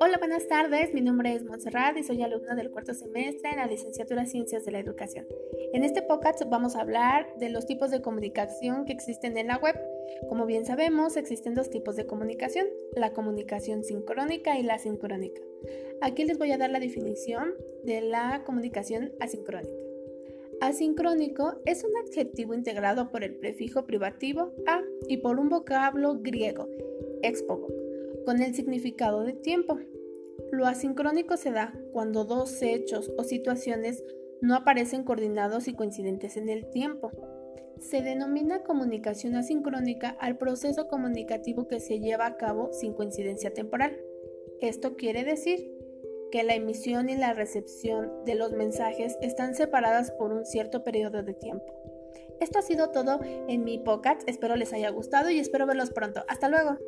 Hola, buenas tardes. Mi nombre es Montserrat y soy alumna del cuarto semestre en la licenciatura Ciencias de la Educación. En este podcast vamos a hablar de los tipos de comunicación que existen en la web. Como bien sabemos, existen dos tipos de comunicación, la comunicación sincrónica y la sincrónica. Aquí les voy a dar la definición de la comunicación asincrónica. Asincrónico es un adjetivo integrado por el prefijo privativo a y por un vocablo griego, expogo, con el significado de tiempo. Lo asincrónico se da cuando dos hechos o situaciones no aparecen coordinados y coincidentes en el tiempo. Se denomina comunicación asincrónica al proceso comunicativo que se lleva a cabo sin coincidencia temporal. Esto quiere decir que la emisión y la recepción de los mensajes están separadas por un cierto periodo de tiempo. Esto ha sido todo en mi podcast, espero les haya gustado y espero verlos pronto. Hasta luego.